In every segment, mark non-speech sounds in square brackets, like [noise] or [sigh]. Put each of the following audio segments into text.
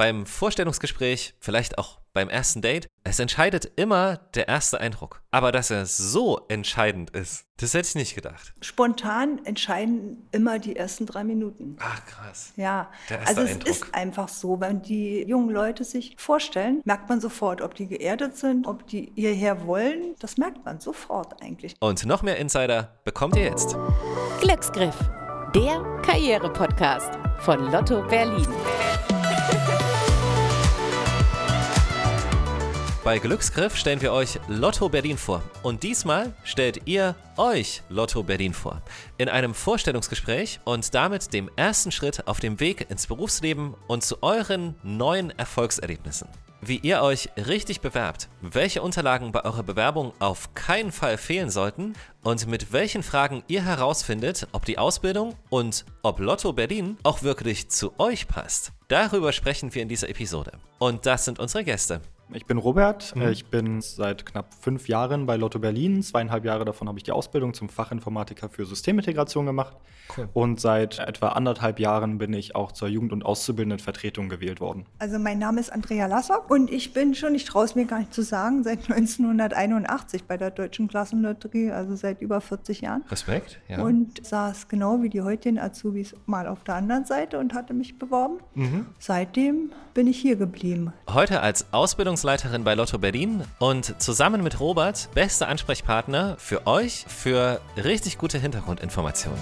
beim Vorstellungsgespräch, vielleicht auch beim ersten Date, es entscheidet immer der erste Eindruck. Aber dass er so entscheidend ist, das hätte ich nicht gedacht. Spontan entscheiden immer die ersten drei Minuten. Ach krass. Ja, Der erste also es Eindruck. ist einfach so, wenn die jungen Leute sich vorstellen, merkt man sofort, ob die geerdet sind, ob die hierher wollen. Das merkt man sofort eigentlich. Und noch mehr Insider bekommt ihr jetzt. Glücksgriff, der Karriere-Podcast von Lotto Berlin. Bei Glücksgriff stellen wir euch Lotto Berlin vor. Und diesmal stellt ihr euch Lotto Berlin vor. In einem Vorstellungsgespräch und damit dem ersten Schritt auf dem Weg ins Berufsleben und zu euren neuen Erfolgserlebnissen. Wie ihr euch richtig bewerbt, welche Unterlagen bei eurer Bewerbung auf keinen Fall fehlen sollten und mit welchen Fragen ihr herausfindet, ob die Ausbildung und ob Lotto Berlin auch wirklich zu euch passt. Darüber sprechen wir in dieser Episode. Und das sind unsere Gäste. Ich bin Robert, äh, ich bin seit knapp fünf Jahren bei Lotto Berlin. Zweieinhalb Jahre davon habe ich die Ausbildung zum Fachinformatiker für Systemintegration gemacht. Und seit etwa anderthalb Jahren bin ich auch zur Jugend- und Auszubildendenvertretung gewählt worden. Also mein Name ist Andrea Lassock und ich bin schon, ich traue es mir gar nicht zu sagen, seit 1981 bei der Deutschen Klassenlotterie, also seit über 40 Jahren. Respekt. Ja. Und saß genau wie die heutigen Azubis mal auf der anderen Seite und hatte mich beworben. Seitdem bin ich hier geblieben. Heute als Ausbildungsleiterin bei Lotto Berlin und zusammen mit Robert beste Ansprechpartner für euch für richtig gute Hintergrundinformationen.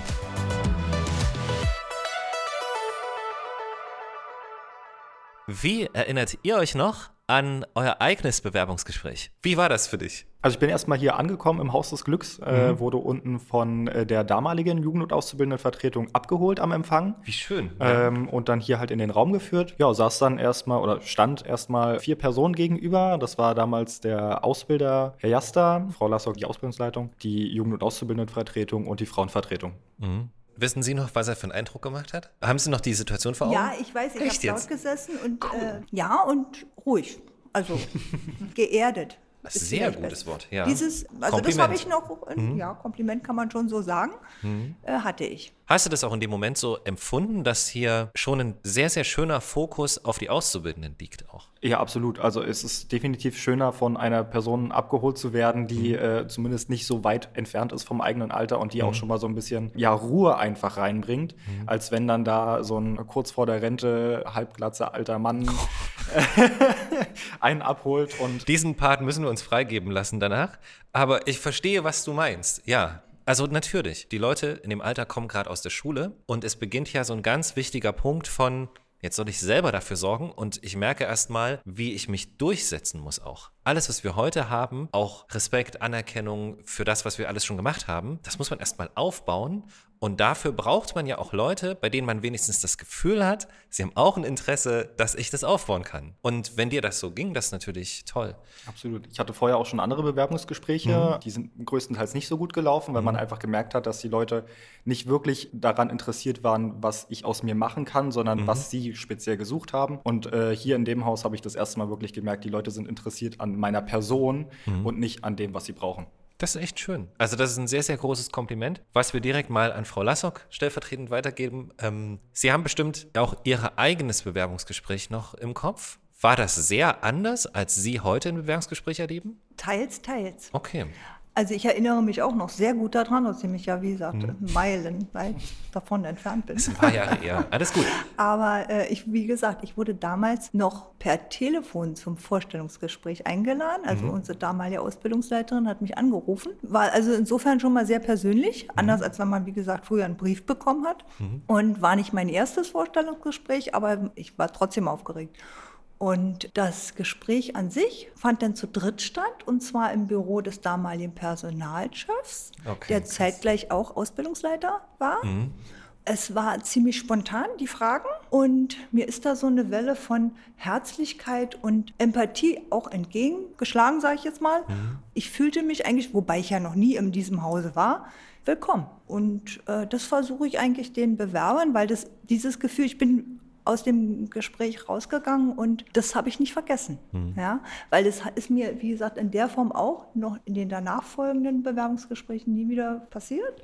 Wie erinnert ihr euch noch an euer eigenes Bewerbungsgespräch? Wie war das für dich? Also ich bin erstmal hier angekommen im Haus des Glücks, äh, wurde unten von äh, der damaligen Jugend- und Auszubildendenvertretung abgeholt am Empfang. Wie schön. Ähm, und dann hier halt in den Raum geführt. Ja, saß dann erstmal oder stand erstmal vier Personen gegenüber. Das war damals der Ausbilder Herr Jasta, Frau Lassock, die Ausbildungsleitung, die Jugend- und Auszubildendenvertretung und die Frauenvertretung. Wissen Sie noch, was er für einen Eindruck gemacht hat? Haben Sie noch die Situation vor Augen? Ja, ich weiß, ich habe jetzt? dort gesessen und äh, ja und ruhig, also [laughs] geerdet. Ist Sehr gutes besser. Wort, ja. Dieses, also Kompliment. Mhm. das habe ich noch, äh, ja, Kompliment kann man schon so sagen, äh, hatte ich. Hast du das auch in dem Moment so empfunden, dass hier schon ein sehr, sehr schöner Fokus auf die Auszubildenden liegt auch? Ja, absolut. Also es ist definitiv schöner, von einer Person abgeholt zu werden, die äh, zumindest nicht so weit entfernt ist vom eigenen Alter und die auch schon mal so ein bisschen ja, Ruhe einfach reinbringt, als wenn dann da so ein kurz vor der Rente halbglatzer alter Mann [laughs] einen abholt und Diesen Part müssen wir uns freigeben lassen danach. Aber ich verstehe, was du meinst. Ja. Also natürlich, die Leute in dem Alter kommen gerade aus der Schule und es beginnt ja so ein ganz wichtiger Punkt von, jetzt soll ich selber dafür sorgen und ich merke erstmal, wie ich mich durchsetzen muss auch. Alles, was wir heute haben, auch Respekt, Anerkennung für das, was wir alles schon gemacht haben, das muss man erstmal aufbauen und dafür braucht man ja auch Leute, bei denen man wenigstens das Gefühl hat, sie haben auch ein Interesse, dass ich das aufbauen kann. Und wenn dir das so ging, das ist natürlich toll. Absolut. Ich hatte vorher auch schon andere Bewerbungsgespräche, die sind größtenteils nicht so gut gelaufen, weil man einfach gemerkt hat, dass die Leute nicht wirklich daran interessiert waren, was ich aus mir machen kann, sondern was sie speziell gesucht haben. Und äh, hier in dem Haus habe ich das erste Mal wirklich gemerkt, die Leute sind interessiert an meiner Person und nicht an dem, was sie brauchen. Das ist echt schön. Also das ist ein sehr, sehr großes Kompliment, was wir direkt mal an Frau Lassock stellvertretend weitergeben. Ähm, Sie haben bestimmt auch Ihr eigenes Bewerbungsgespräch noch im Kopf. War das sehr anders, als Sie heute ein Bewerbungsgespräch erleben? Teils, teils. Okay. Also ich erinnere mich auch noch sehr gut daran, trotzdem ich ja, wie gesagt, Mhm. meilenweit davon entfernt bin. Das ist ein paar Jahre eher. Alles gut. Aber äh, ich, wie gesagt, ich wurde damals noch per Telefon zum Vorstellungsgespräch eingeladen. Also Mhm. unsere damalige Ausbildungsleiterin hat mich angerufen. War also insofern schon mal sehr persönlich, Mhm. anders als wenn man, wie gesagt, früher einen Brief bekommen hat. Und war nicht mein erstes Vorstellungsgespräch, aber ich war trotzdem aufgeregt. Und das Gespräch an sich fand dann zu dritt statt, und zwar im Büro des damaligen Personalchefs, Okay, der krass. zeitgleich auch Ausbildungsleiter war. Es war ziemlich spontan, die Fragen. Und mir ist da so eine Welle von Herzlichkeit und Empathie auch entgegengeschlagen, sage ich jetzt mal. Ich fühlte mich eigentlich, wobei ich ja noch nie in diesem Hause war, willkommen. Und äh, das versuche ich eigentlich den Bewerbern, weil das, dieses Gefühl, ich bin aus dem Gespräch rausgegangen und das habe ich nicht vergessen. Ja, weil das ist mir, wie gesagt, in der Form auch noch in den danach folgenden Bewerbungsgesprächen nie wieder passiert.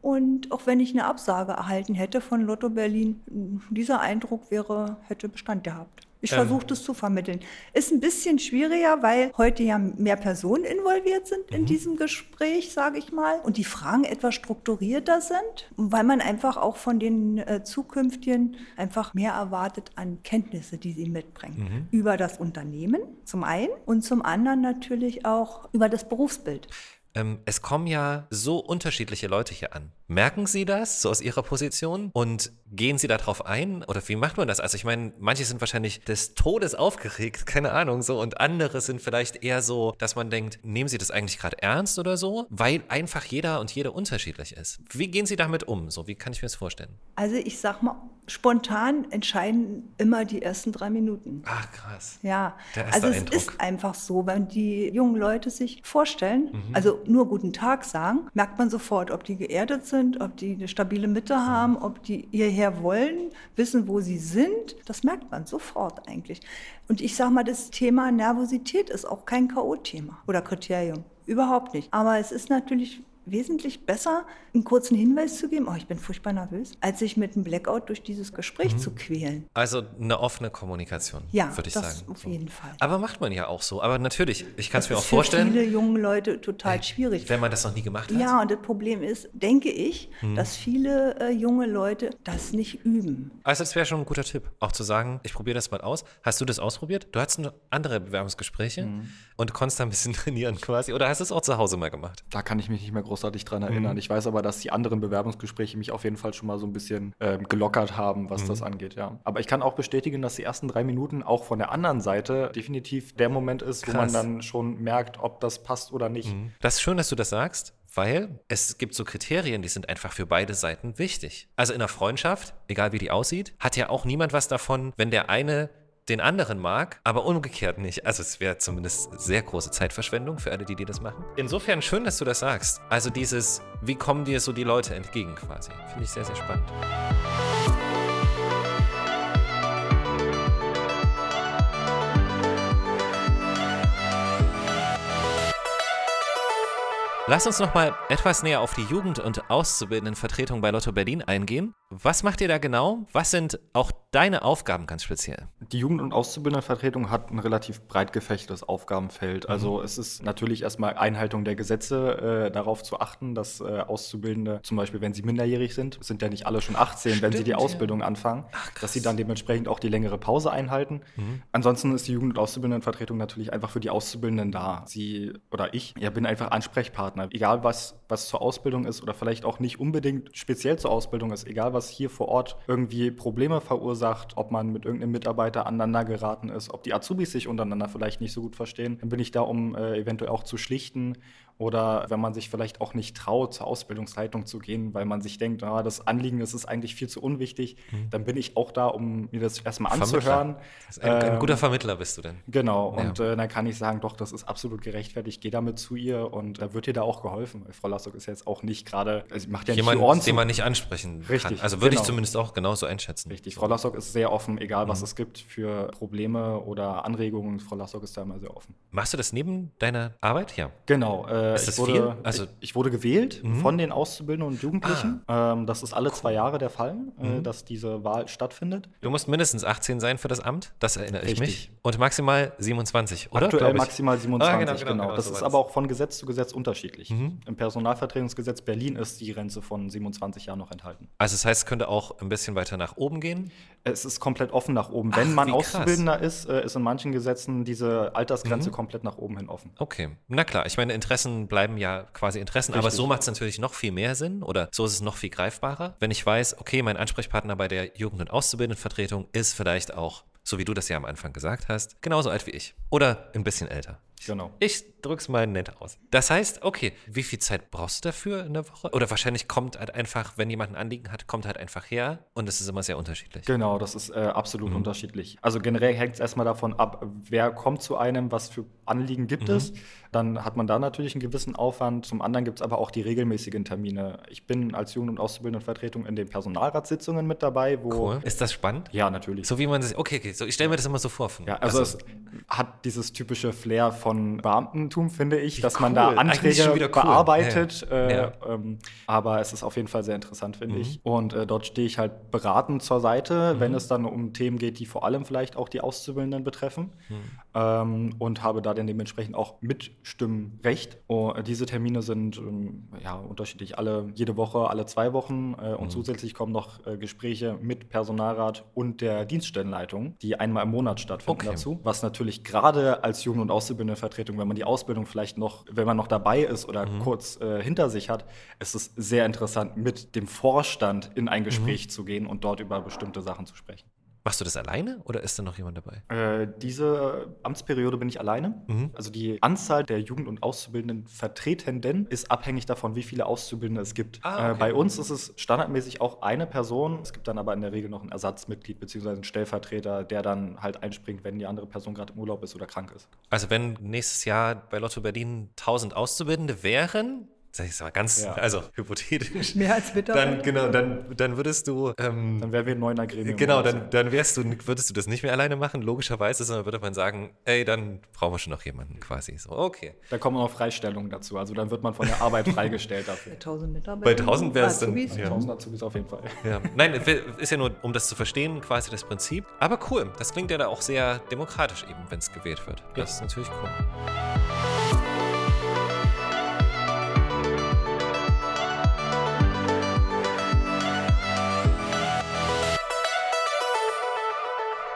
Und auch wenn ich eine Absage erhalten hätte von Lotto Berlin, dieser Eindruck wäre, hätte Bestand gehabt. Ich Ähm. versuche das zu vermitteln. Ist ein bisschen schwieriger, weil heute ja mehr Personen involviert sind Mhm. in diesem Gespräch, sage ich mal, und die Fragen etwas strukturierter sind, weil man einfach auch von den äh, Zukünftigen einfach mehr erwartet an Kenntnisse, die sie mitbringen. Mhm. Über das Unternehmen zum einen und zum anderen natürlich auch über das Berufsbild. Ähm, es kommen ja so unterschiedliche Leute hier an. Merken Sie das so aus Ihrer Position und gehen Sie darauf ein? Oder wie macht man das? Also ich meine, manche sind wahrscheinlich des Todes aufgeregt, [laughs] keine Ahnung so, und andere sind vielleicht eher so, dass man denkt, nehmen Sie das eigentlich gerade ernst oder so? Weil einfach jeder und jede unterschiedlich ist. Wie gehen Sie damit um? So, wie kann ich mir das vorstellen? Also ich sag mal, spontan entscheiden immer die ersten drei Minuten. Ach krass. Ja, also es Eindruck. ist einfach so, wenn die jungen Leute sich vorstellen, Mhm. also nur guten Tag sagen, merkt man sofort, ob die geerdet sind, ob die eine stabile Mitte haben, ob die hierher wollen, wissen, wo sie sind. Das merkt man sofort eigentlich. Und ich sage mal, das Thema Nervosität ist auch kein K.O.-Thema oder Kriterium. Überhaupt nicht. Aber es ist natürlich wesentlich besser, einen kurzen Hinweis zu geben, oh, ich bin furchtbar nervös, als sich mit einem Blackout durch dieses Gespräch zu quälen. Also eine offene Kommunikation, Ja, würde ich das sagen. auf jeden Fall. Aber macht man ja auch so. Aber natürlich, ich kann es mir auch ist für vorstellen, viele junge Leute total schwierig. wenn man das noch nie gemacht hat. Ja, und das Problem ist, denke ich, Hm. dass viele äh, junge Leute das nicht üben. Also das wäre schon ein guter Tipp, auch zu sagen, ich probiere das mal aus. Hast du das ausprobiert? Du hattest noch andere Bewerbungsgespräche Mhm. und konntest da ein bisschen [laughs] trainieren quasi. Oder hast du es auch zu Hause mal gemacht? Da kann ich mich nicht mehr großartig dran Mhm. erinnern. Ich weiß aber, dass die anderen Bewerbungsgespräche mich auf jeden Fall schon mal so ein bisschen ähm, gelockert haben, was Mhm. das angeht, ja. Aber ich kann auch bestätigen, dass die ersten drei Minuten auch von der anderen Seite definitiv der Moment ist, wo man Krass. dann schon merkt, ob das passt oder nicht. Das ist schön, dass du das sagst, weil es gibt so Kriterien, die sind einfach für beide Seiten wichtig. Also in einer Freundschaft, egal wie die aussieht, hat ja auch niemand was davon, wenn der eine den anderen mag, aber umgekehrt nicht. Also es wäre zumindest sehr große Zeitverschwendung für alle, die, die das machen. Insofern schön, dass du das sagst. Also dieses, wie kommen dir so die Leute entgegen quasi. Finde ich sehr, sehr spannend. Lass uns noch mal etwas näher auf die Jugend- und Auszubildendenvertretung bei Lotto Berlin eingehen. Was macht ihr da genau? Was sind auch deine Aufgaben ganz speziell? Die Jugend- und Auszubildendenvertretung hat ein relativ breit gefächertes Aufgabenfeld. Mhm. Also es ist natürlich erstmal Einhaltung der Gesetze, äh, darauf zu achten, dass äh, Auszubildende, zum Beispiel wenn sie minderjährig sind, sind ja nicht alle schon 18, wenn sie die Stimmt, ja. Ausbildung anfangen, dass sie dann dementsprechend auch die längere Pause einhalten. Mhm. Ansonsten ist die Jugend- und Auszubildendenvertretung natürlich einfach für die Auszubildenden da. Sie oder ich, ja, bin einfach Ansprechpartner. Egal was, was zur Ausbildung ist oder vielleicht auch nicht unbedingt speziell zur Ausbildung ist, egal was hier vor Ort irgendwie Probleme verursacht, ob man mit irgendeinem Mitarbeiter aneinander geraten ist, ob die Azubis sich untereinander vielleicht nicht so gut verstehen, dann bin ich da, um äh, eventuell auch zu schlichten oder wenn man sich vielleicht auch nicht traut, zur Ausbildungsleitung zu gehen, weil man sich denkt, ah, das Anliegen das ist eigentlich viel zu unwichtig, dann bin ich auch da, um mir das erstmal anzuhören. Ein, ein Ähm, guter Vermittler bist du denn. Genau, Ja. und äh, dann kann ich sagen, doch, das ist absolut gerechtfertigt, geh damit zu ihr und da wird ihr da auch geholfen. Frau Lassock ist jetzt auch nicht gerade, also macht ja nicht Jemand, die Ohren den man nicht ansprechen kann. Richtig, Also würde ich genau. zumindest auch genauso einschätzen. Richtig, Frau Lassock ist sehr offen, egal Mhm. was es gibt für Probleme oder Anregungen. Frau Lassock ist da immer sehr offen. Machst du das neben deiner Arbeit? Ja. Genau. Äh, Ist ich das wurde, viel? Also- ich, ich wurde gewählt Mhm. von den Auszubildenden und Jugendlichen. Ah. Ähm, das ist alle zwei Jahre der Fall, Mhm. äh, dass diese Wahl stattfindet. Du musst mindestens 18 sein für das Amt, das erinnere ich Richtig. mich. Und maximal 27, oder? Aktuell ich. maximal 27, Ah, genau. genau, genau, genau, das so ist aber auch von Gesetz zu Gesetz unterschiedlich. Mhm. Im Personalvertretungsgesetz Berlin ist die Grenze von 27 Jahren noch enthalten. Also das heißt, es könnte auch ein bisschen weiter nach oben gehen. Es ist komplett offen nach oben. Wenn Ach, man wie krass. Auszubildender ist, äh, ist in manchen Gesetzen diese Altersgrenze Mhm. komplett nach oben hin offen. Okay, na klar. Ich meine, Interessen bleiben ja quasi Interessen, aber Richtig. so macht es natürlich noch viel mehr Sinn oder so ist es noch viel greifbarer, wenn ich weiß, okay, mein Ansprechpartner bei der Jugend- und Auszubildendenvertretung ist vielleicht auch, so wie du das ja am Anfang gesagt hast, genauso alt wie ich oder ein bisschen älter. Genau. Ich drück's mal nett aus. Das heißt, okay, wie viel Zeit brauchst du dafür in der Woche? Oder wahrscheinlich kommt halt einfach, wenn jemand ein Anliegen hat, kommt halt einfach her und es ist immer sehr unterschiedlich. Genau, das ist äh, Mhm. absolut unterschiedlich. Also generell hängt es erstmal davon ab, wer kommt zu einem, was für Anliegen gibt Mhm. es. Dann hat man da natürlich einen gewissen Aufwand. Zum anderen gibt es aber auch die regelmäßigen Termine. Ich bin als Jugend- und Auszubildendenvertretung in den Personalratssitzungen mit dabei, wo. Cool. Ist das spannend? Ja, natürlich. So wie man sich, okay, okay, so ich stelle mir das immer so vor. Ja, also, es, hat dieses typische Flair von Beamtentum, finde ich, Wie dass man cool. da Eigentlich schon Anträge cool. bearbeitet. Ja. Äh, Ja. ähm, aber es ist auf jeden Fall sehr interessant, finde Mhm. ich. Und äh, dort stehe ich halt beratend zur Seite, wenn es dann um Themen geht, die vor allem vielleicht auch die Auszubildenden betreffen. Mhm. Ähm, und habe da dann dementsprechend auch Mitstimmrecht. Oh, diese Termine sind ähm, ja, unterschiedlich alle jede Woche, alle zwei Wochen. Äh, und zusätzlich kommen noch äh, Gespräche mit Personalrat und der Dienststellenleitung, die einmal im Monat stattfinden Okay. dazu. Was natürlich gerade als Jugend- und Auszubildendenvertretung, wenn man die Ausbildung vielleicht noch, wenn man noch dabei ist oder kurz äh, hinter sich hat, ist es sehr interessant, mit dem Vorstand in ein Gespräch zu gehen und dort über bestimmte Sachen zu sprechen. Machst du das alleine oder ist da noch jemand dabei? Äh, diese Amtsperiode bin ich alleine. Mhm. Also die Anzahl der Jugend- und Auszubildenden Vertretenden ist abhängig davon, wie viele Auszubildende es gibt. Ah, okay. äh, bei uns ist es standardmäßig auch eine Person. Es gibt dann aber in der Regel noch ein Ersatzmitglied bzw. einen Stellvertreter, der dann halt einspringt, wenn die andere Person gerade im Urlaub ist oder krank ist. Also wenn nächstes Jahr bei Lotto Berlin 1000 Auszubildende wären, sag ich es mal ganz, Ja. also hypothetisch, Mehr als Mitarbeiter. dann genau, dann, dann würdest du ähm, Dann wären wir ein neuner Gremium. Genau, dann, dann wärst du, würdest du das nicht mehr alleine machen, logischerweise, sondern würde man sagen, ey, dann brauchen wir schon noch jemanden quasi. So, okay. Da kommen auch Freistellungen dazu. Also dann wird man von der Arbeit [laughs] freigestellt dafür. 1000 Mitarbeiter. Bei 1000 wär's dann- Azubis. ja. 1000 Azubis auf jeden Fall. Ja. Nein, ist ja nur, um das zu verstehen, quasi das Prinzip. Aber cool, das klingt ja da auch sehr demokratisch eben, wenn es gewählt wird. Das ist natürlich cool.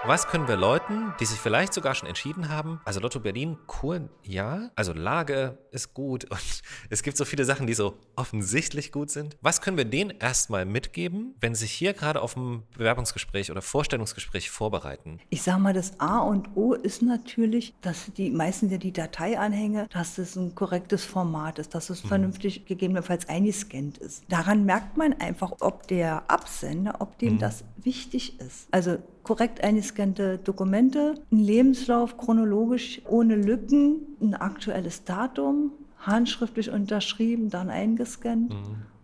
Was können wir Leuten, die sich vielleicht sogar schon entschieden haben, also Lotto Berlin, cool, ja, also Lage ist gut [laughs] und es gibt so viele Sachen, die so offensichtlich gut sind. Was können wir denen erstmal mitgeben, wenn sie sich hier gerade auf ein Bewerbungsgespräch oder Vorstellungsgespräch vorbereiten? Ich sag mal, das A und O ist natürlich, dass die meisten ja die Dateianhänge, dass es ein korrektes Format ist, dass es vernünftig gegebenenfalls eingescannt ist. Daran merkt man einfach, ob der Absender, ob dem das wichtig ist. Also korrekt eingescannte Dokumente, ein Lebenslauf chronologisch ohne Lücken, ein aktuelles Datum, handschriftlich unterschrieben, dann eingescannt.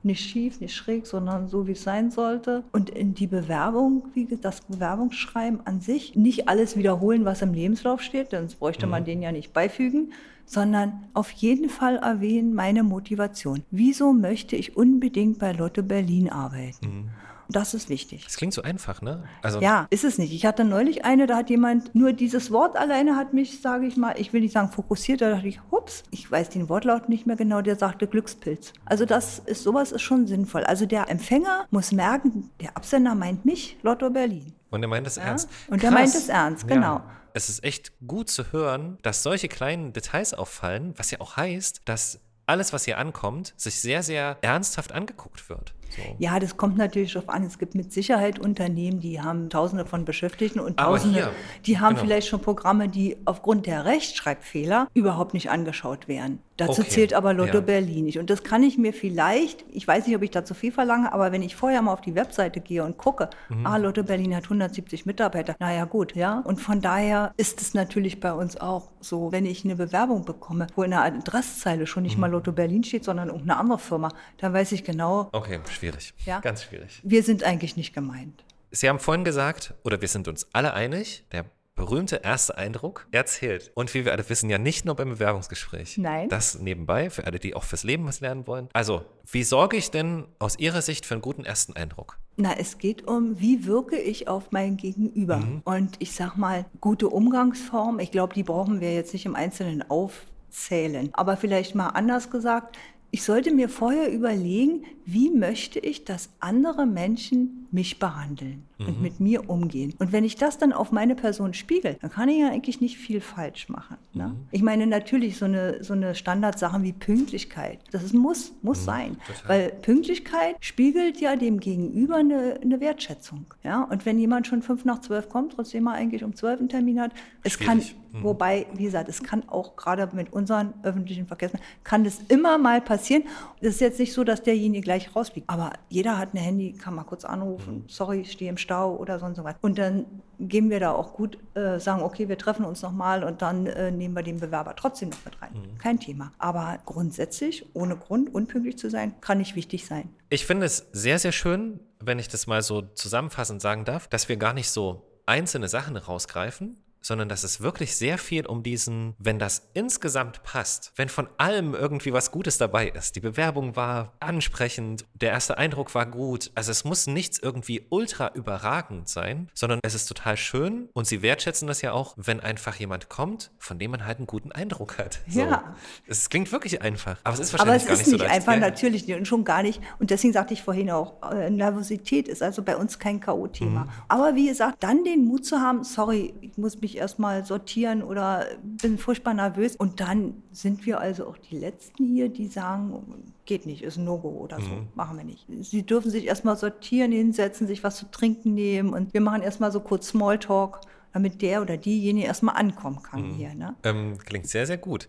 Nicht schief, nicht schräg, sondern so, wie es sein sollte. Und in die Bewerbung, wie das Bewerbungsschreiben an sich, nicht alles wiederholen, was im Lebenslauf steht, sonst bräuchte man den ja nicht beifügen, sondern auf jeden Fall erwähnen meine Motivation. Wieso möchte ich unbedingt bei Lotto Berlin arbeiten? Das ist wichtig. Das klingt so einfach, ne? Also, Ja, ist es nicht. Ich hatte neulich eine, da hat jemand, nur dieses Wort alleine hat mich, sage ich mal, ich will nicht sagen fokussiert, da dachte ich, hups, ich weiß den Wortlaut nicht mehr genau, der sagte Glückspilz. Also das ist, sowas ist schon sinnvoll. Also der Empfänger muss merken, der Absender meint mich, Lotto Berlin. Und er meint es ernst. Und er Krass. meint es ernst, genau. Es ist echt gut zu hören, dass solche kleinen Details auffallen, was ja auch heißt, dass alles, was hier ankommt, sich sehr, sehr ernsthaft angeguckt wird. So. Ja, das kommt natürlich darauf an. Es gibt mit Sicherheit Unternehmen, die haben Tausende von Beschäftigten und Tausende, hier, die haben genau. vielleicht schon Programme, die aufgrund der Rechtschreibfehler überhaupt nicht angeschaut werden. Dazu Okay, zählt aber Lotto ja. Berlin nicht. Und das kann ich mir vielleicht, ich weiß nicht, ob ich da zu viel verlange, aber wenn ich vorher mal auf die Webseite gehe und gucke, Mhm. ah, Lotto Berlin hat 170 Mitarbeiter, naja gut, ja. Und von daher ist es natürlich bei uns auch so, wenn ich eine Bewerbung bekomme, wo in der Adresszeile schon nicht Mhm. mal Lotto Berlin steht, sondern irgendeine andere Firma, dann weiß ich genau, Okay, schwierig. Ja. Ganz schwierig. wir sind eigentlich nicht gemeint. Sie haben vorhin gesagt, oder wir sind uns alle einig, der berühmte erste Eindruck, er zählt. Und wie wir alle wissen, ja nicht nur beim Bewerbungsgespräch. Nein. Das nebenbei, für alle, die auch fürs Leben was lernen wollen. Also, wie sorge ich denn aus Ihrer Sicht für einen guten ersten Eindruck? Na, es geht um, wie wirke ich auf mein Gegenüber. Und ich sag mal, gute Umgangsform, ich glaube, die brauchen wir jetzt nicht im Einzelnen aufzählen. Aber vielleicht mal anders gesagt, ich sollte mir vorher überlegen, wie möchte ich, dass andere Menschen mich behandeln und mit mir umgehen. Und wenn ich das dann auf meine Person spiegel, dann kann ich ja eigentlich nicht viel falsch machen. Ne? Ich meine, natürlich so eine, so eine Standardsache wie Pünktlichkeit, das ist, muss, muss sein. Weil Pünktlichkeit spiegelt ja dem Gegenüber eine, eine Wertschätzung. Ja? Und wenn jemand schon fünf nach zwölf kommt, trotzdem er eigentlich um zwölf einen Termin hat, es kann, Schwierig. wobei, wie gesagt, es kann auch gerade mit unseren öffentlichen Verkehrsmitteln, kann das immer mal passieren. Es ist jetzt nicht so, dass derjenige gleich rausfliegt. Aber jeder hat ein Handy, kann mal kurz anrufen, sorry, ich stehe im Stau oder sonst was. Und dann gehen wir da auch gut, äh, sagen, okay, wir treffen uns nochmal und dann äh, nehmen wir den Bewerber trotzdem noch mit rein. Kein Thema. Aber grundsätzlich, ohne Grund unpünktlich zu sein, kann nicht wichtig sein. Ich finde es sehr, sehr schön, wenn ich das mal so zusammenfassend sagen darf, dass wir gar nicht so einzelne Sachen rausgreifen, sondern dass es wirklich sehr viel um diesen, wenn das insgesamt passt, wenn von allem irgendwie was Gutes dabei ist. Die Bewerbung war ansprechend, der erste Eindruck war gut. Also es muss nichts irgendwie ultra überragend sein, sondern es ist total schön und sie wertschätzen das ja auch, wenn einfach jemand kommt, von dem man halt einen guten Eindruck hat. So. Ja. Es klingt wirklich einfach, aber es ist Aber wahrscheinlich es gar ist nicht so nicht leicht. einfach, natürlich nicht und schon gar nicht. Und deswegen sagte ich vorhin auch, äh, Nervosität ist also bei uns kein K.O.-Thema. Mhm. Aber wie gesagt, dann den Mut zu haben, sorry, ich muss mich erstmal sortieren oder bin furchtbar nervös. Und dann sind wir also auch die Letzten hier, die sagen, geht nicht, ist ein No-Go oder so, Mhm. machen wir nicht. Sie dürfen sich erstmal sortieren, hinsetzen, sich was zu trinken nehmen und wir machen erstmal so kurz Smalltalk, damit der oder diejenige erstmal ankommen kann Mhm. hier. Ne? Ähm, klingt sehr, sehr gut.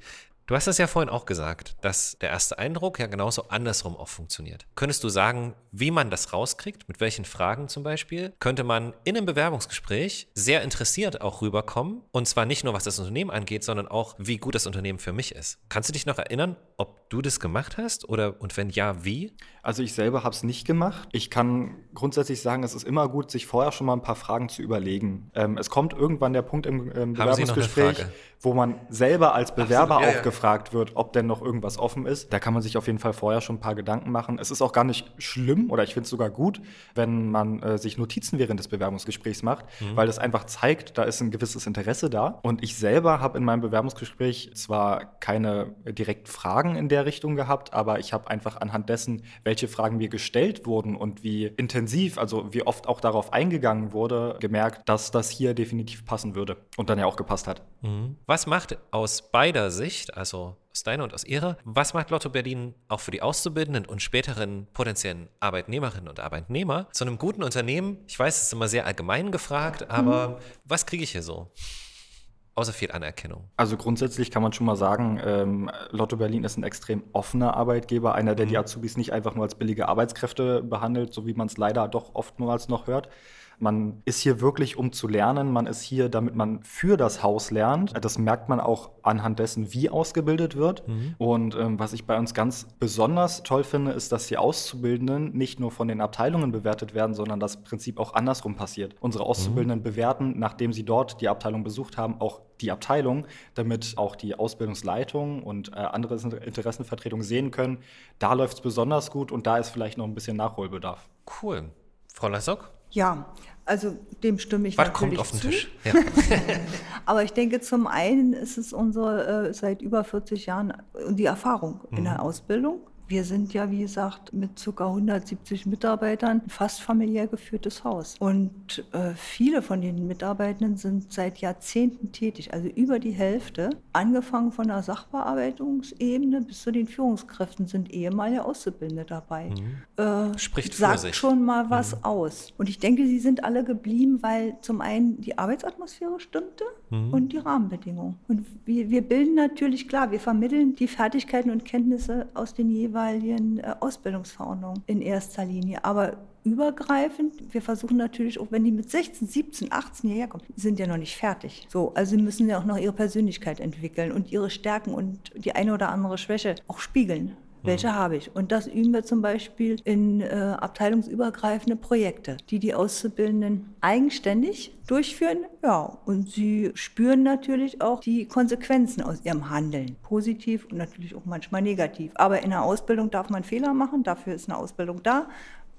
Du hast es ja vorhin auch gesagt, dass der erste Eindruck ja genauso andersrum auch funktioniert. Könntest du sagen, wie man das rauskriegt? Mit welchen Fragen zum Beispiel? Könnte man in einem Bewerbungsgespräch sehr interessiert auch rüberkommen? Und zwar nicht nur, was das Unternehmen angeht, sondern auch, wie gut das Unternehmen für mich ist. Kannst du dich noch erinnern, ob du das gemacht hast? Oder und wenn ja, wie? Also ich selber habe es nicht gemacht. Ich kann grundsätzlich sagen, es ist immer gut, sich vorher schon mal ein paar Fragen zu überlegen. Ähm, es kommt irgendwann der Punkt im, im Bewerbungsgespräch, wo man selber als Bewerber ja, auch ja. gefragt wird, ob denn noch irgendwas offen ist. Da kann man sich auf jeden Fall vorher schon ein paar Gedanken machen. Es ist auch gar nicht schlimm oder ich finde es sogar gut, wenn man äh, sich Notizen während des Bewerbungsgesprächs macht, Mhm. weil das einfach zeigt, da ist ein gewisses Interesse da. Und ich selber habe in meinem Bewerbungsgespräch zwar keine direkten Fragen in der Richtung gehabt, aber ich habe einfach anhand dessen, welche Fragen mir gestellt wurden und wie intensiv, also wie oft auch darauf eingegangen wurde, gemerkt, dass das hier definitiv passen würde und dann ja auch gepasst hat. Was macht aus beider Sicht, also aus deiner und aus ihrer, was macht Lotto Berlin auch für die Auszubildenden und späteren potenziellen Arbeitnehmerinnen und Arbeitnehmer zu einem guten Unternehmen? Ich weiß, es ist immer sehr allgemein gefragt, aber was kriege ich hier so? Außer viel Anerkennung. Also grundsätzlich kann man schon mal sagen, ähm, Lotto Berlin ist ein extrem offener Arbeitgeber, einer, der die Azubis nicht einfach nur als billige Arbeitskräfte behandelt, so wie man es leider doch oftmals noch hört. Man ist hier wirklich, um zu lernen. Man ist hier, damit man für das Haus lernt. Das merkt man auch anhand dessen, wie ausgebildet wird. Und ähm, was ich bei uns ganz besonders toll finde, ist, dass die Auszubildenden nicht nur von den Abteilungen bewertet werden, sondern das Prinzip auch andersrum passiert. Unsere Auszubildenden bewerten, nachdem sie dort die Abteilung besucht haben, auch die Abteilung, damit auch die Ausbildungsleitung und äh, andere Interessenvertretungen sehen können, da läuft es besonders gut und da ist vielleicht noch ein bisschen Nachholbedarf. Cool. Frau Lassock, Ja, also dem stimme ich was natürlich kommt auf den zu. Tisch? [laughs] Ja. [laughs] Aber ich denke, zum einen ist es unsere äh, seit über 40 Jahren äh, die Erfahrung in der Ausbildung. Wir sind ja, wie gesagt, mit ca. 170 Mitarbeitern ein fast familiär geführtes Haus. Und äh, viele von den Mitarbeitenden sind seit Jahrzehnten tätig, also über die Hälfte. Angefangen von der Sachbearbeitungsebene bis zu den Führungskräften sind ehemalige Auszubildende dabei. Äh, Spricht für sagt sich. schon mal was aus. Und ich denke, sie sind alle geblieben, weil zum einen die Arbeitsatmosphäre stimmte und die Rahmenbedingungen. Und wir, wir bilden natürlich, klar, wir vermitteln die Fertigkeiten und Kenntnisse aus den jeweiligen äh, Ausbildungsverordnungen in erster Linie. Aber übergreifend, wir versuchen natürlich, auch wenn die mit 16, 17, 18 hierher kommen, sind ja noch nicht fertig. So, also sie müssen ja auch noch ihre Persönlichkeit entwickeln und ihre Stärken und die eine oder andere Schwäche auch spiegeln. Welche habe ich? Und das üben wir zum Beispiel in äh, abteilungsübergreifende Projekte, die die Auszubildenden eigenständig durchführen. Ja, und sie spüren natürlich auch die Konsequenzen aus ihrem Handeln. Positiv und natürlich auch manchmal negativ. Aber in der Ausbildung darf man Fehler machen, dafür ist eine Ausbildung da.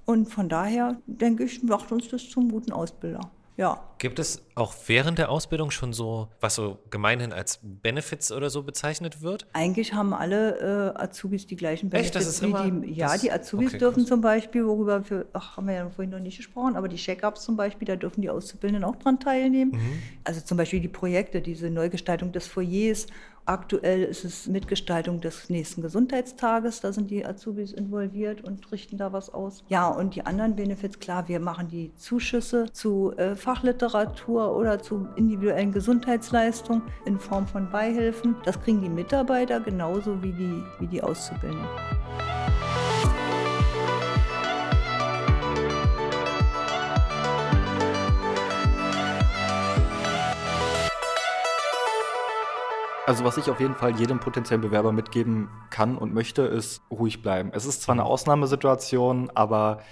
Und von daher, denke ich, macht uns das zum guten Ausbilder. Ja. Gibt es auch während der Ausbildung schon so, was so gemeinhin als Benefits oder so bezeichnet wird? Eigentlich haben alle äh, Azubis die gleichen Echt? Das Benefits ist immer- die. Ja, die Azubis okay, dürfen krass. zum Beispiel, worüber wir, ach, haben wir ja vorhin noch nicht gesprochen, aber die Check-ups zum Beispiel, da dürfen die Auszubildenden auch dran teilnehmen. Mhm. Also zum Beispiel die Projekte, diese Neugestaltung des Foyers. Aktuell ist es Mitgestaltung des nächsten Gesundheitstages, da sind die Azubis involviert und richten da was aus. Ja, und die anderen Benefits, klar, wir machen die Zuschüsse zu äh, Fachliteratur oder zu individuellen Gesundheitsleistungen in Form von Beihilfen. Das kriegen die Mitarbeiter genauso wie die, wie die Auszubildenden. Also was ich auf jeden Fall jedem potenziellen Bewerber mitgeben kann und möchte, ist ruhig bleiben. Es ist zwar eine Ausnahmesituation, aber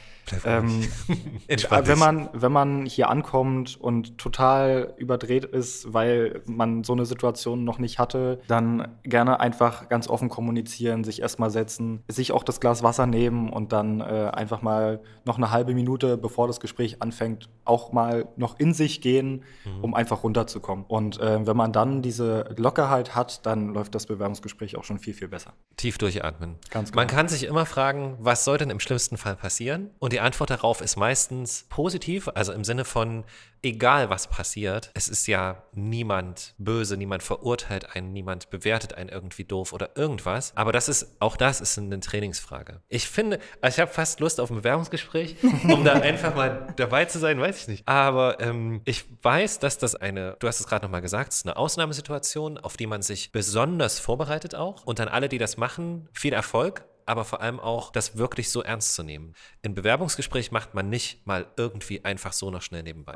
Ähm, [laughs] wenn, man, wenn man hier ankommt und total überdreht ist, weil man so eine Situation noch nicht hatte, dann gerne einfach ganz offen kommunizieren, sich erstmal setzen, sich auch das Glas Wasser nehmen und dann äh, einfach mal noch eine halbe Minute, bevor das Gespräch anfängt, auch mal noch in sich gehen, mhm. um einfach runterzukommen. Und äh, wenn man dann diese Lockerheit hat, dann läuft das Bewerbungsgespräch auch schon viel, viel besser. Tief durchatmen. Ganz genau. Man kann sich immer fragen, was soll denn im schlimmsten Fall passieren? Und die Antwort darauf ist meistens positiv, also im Sinne von, egal was passiert, es ist ja niemand böse, niemand verurteilt einen, niemand bewertet einen irgendwie doof oder irgendwas. Aber das ist, auch das ist eine Trainingsfrage. Ich finde, also ich habe fast Lust auf ein Bewerbungsgespräch, um da [laughs] einfach mal dabei zu sein, weiß ich nicht. Aber ähm, ich weiß, dass das eine, du hast es gerade nochmal gesagt, es ist eine Ausnahmesituation, auf die man sich besonders vorbereitet auch. Und an alle, die das machen, viel Erfolg aber vor allem auch das wirklich so ernst zu nehmen. Ein Bewerbungsgespräch macht man nicht mal irgendwie einfach so noch schnell nebenbei.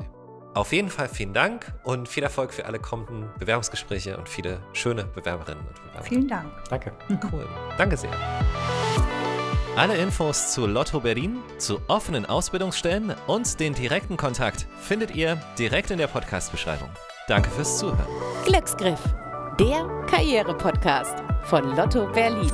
Auf jeden Fall vielen Dank und viel Erfolg für alle kommenden Bewerbungsgespräche und viele schöne Bewerberinnen und Bewerber. Vielen Dank. Danke. [laughs] Cool. Danke sehr. Alle Infos zu Lotto Berlin, zu offenen Ausbildungsstellen und den direkten Kontakt findet ihr direkt in der Podcast-Beschreibung. Danke fürs Zuhören. Glücksgriff, der Karriere-Podcast von Lotto Berlin.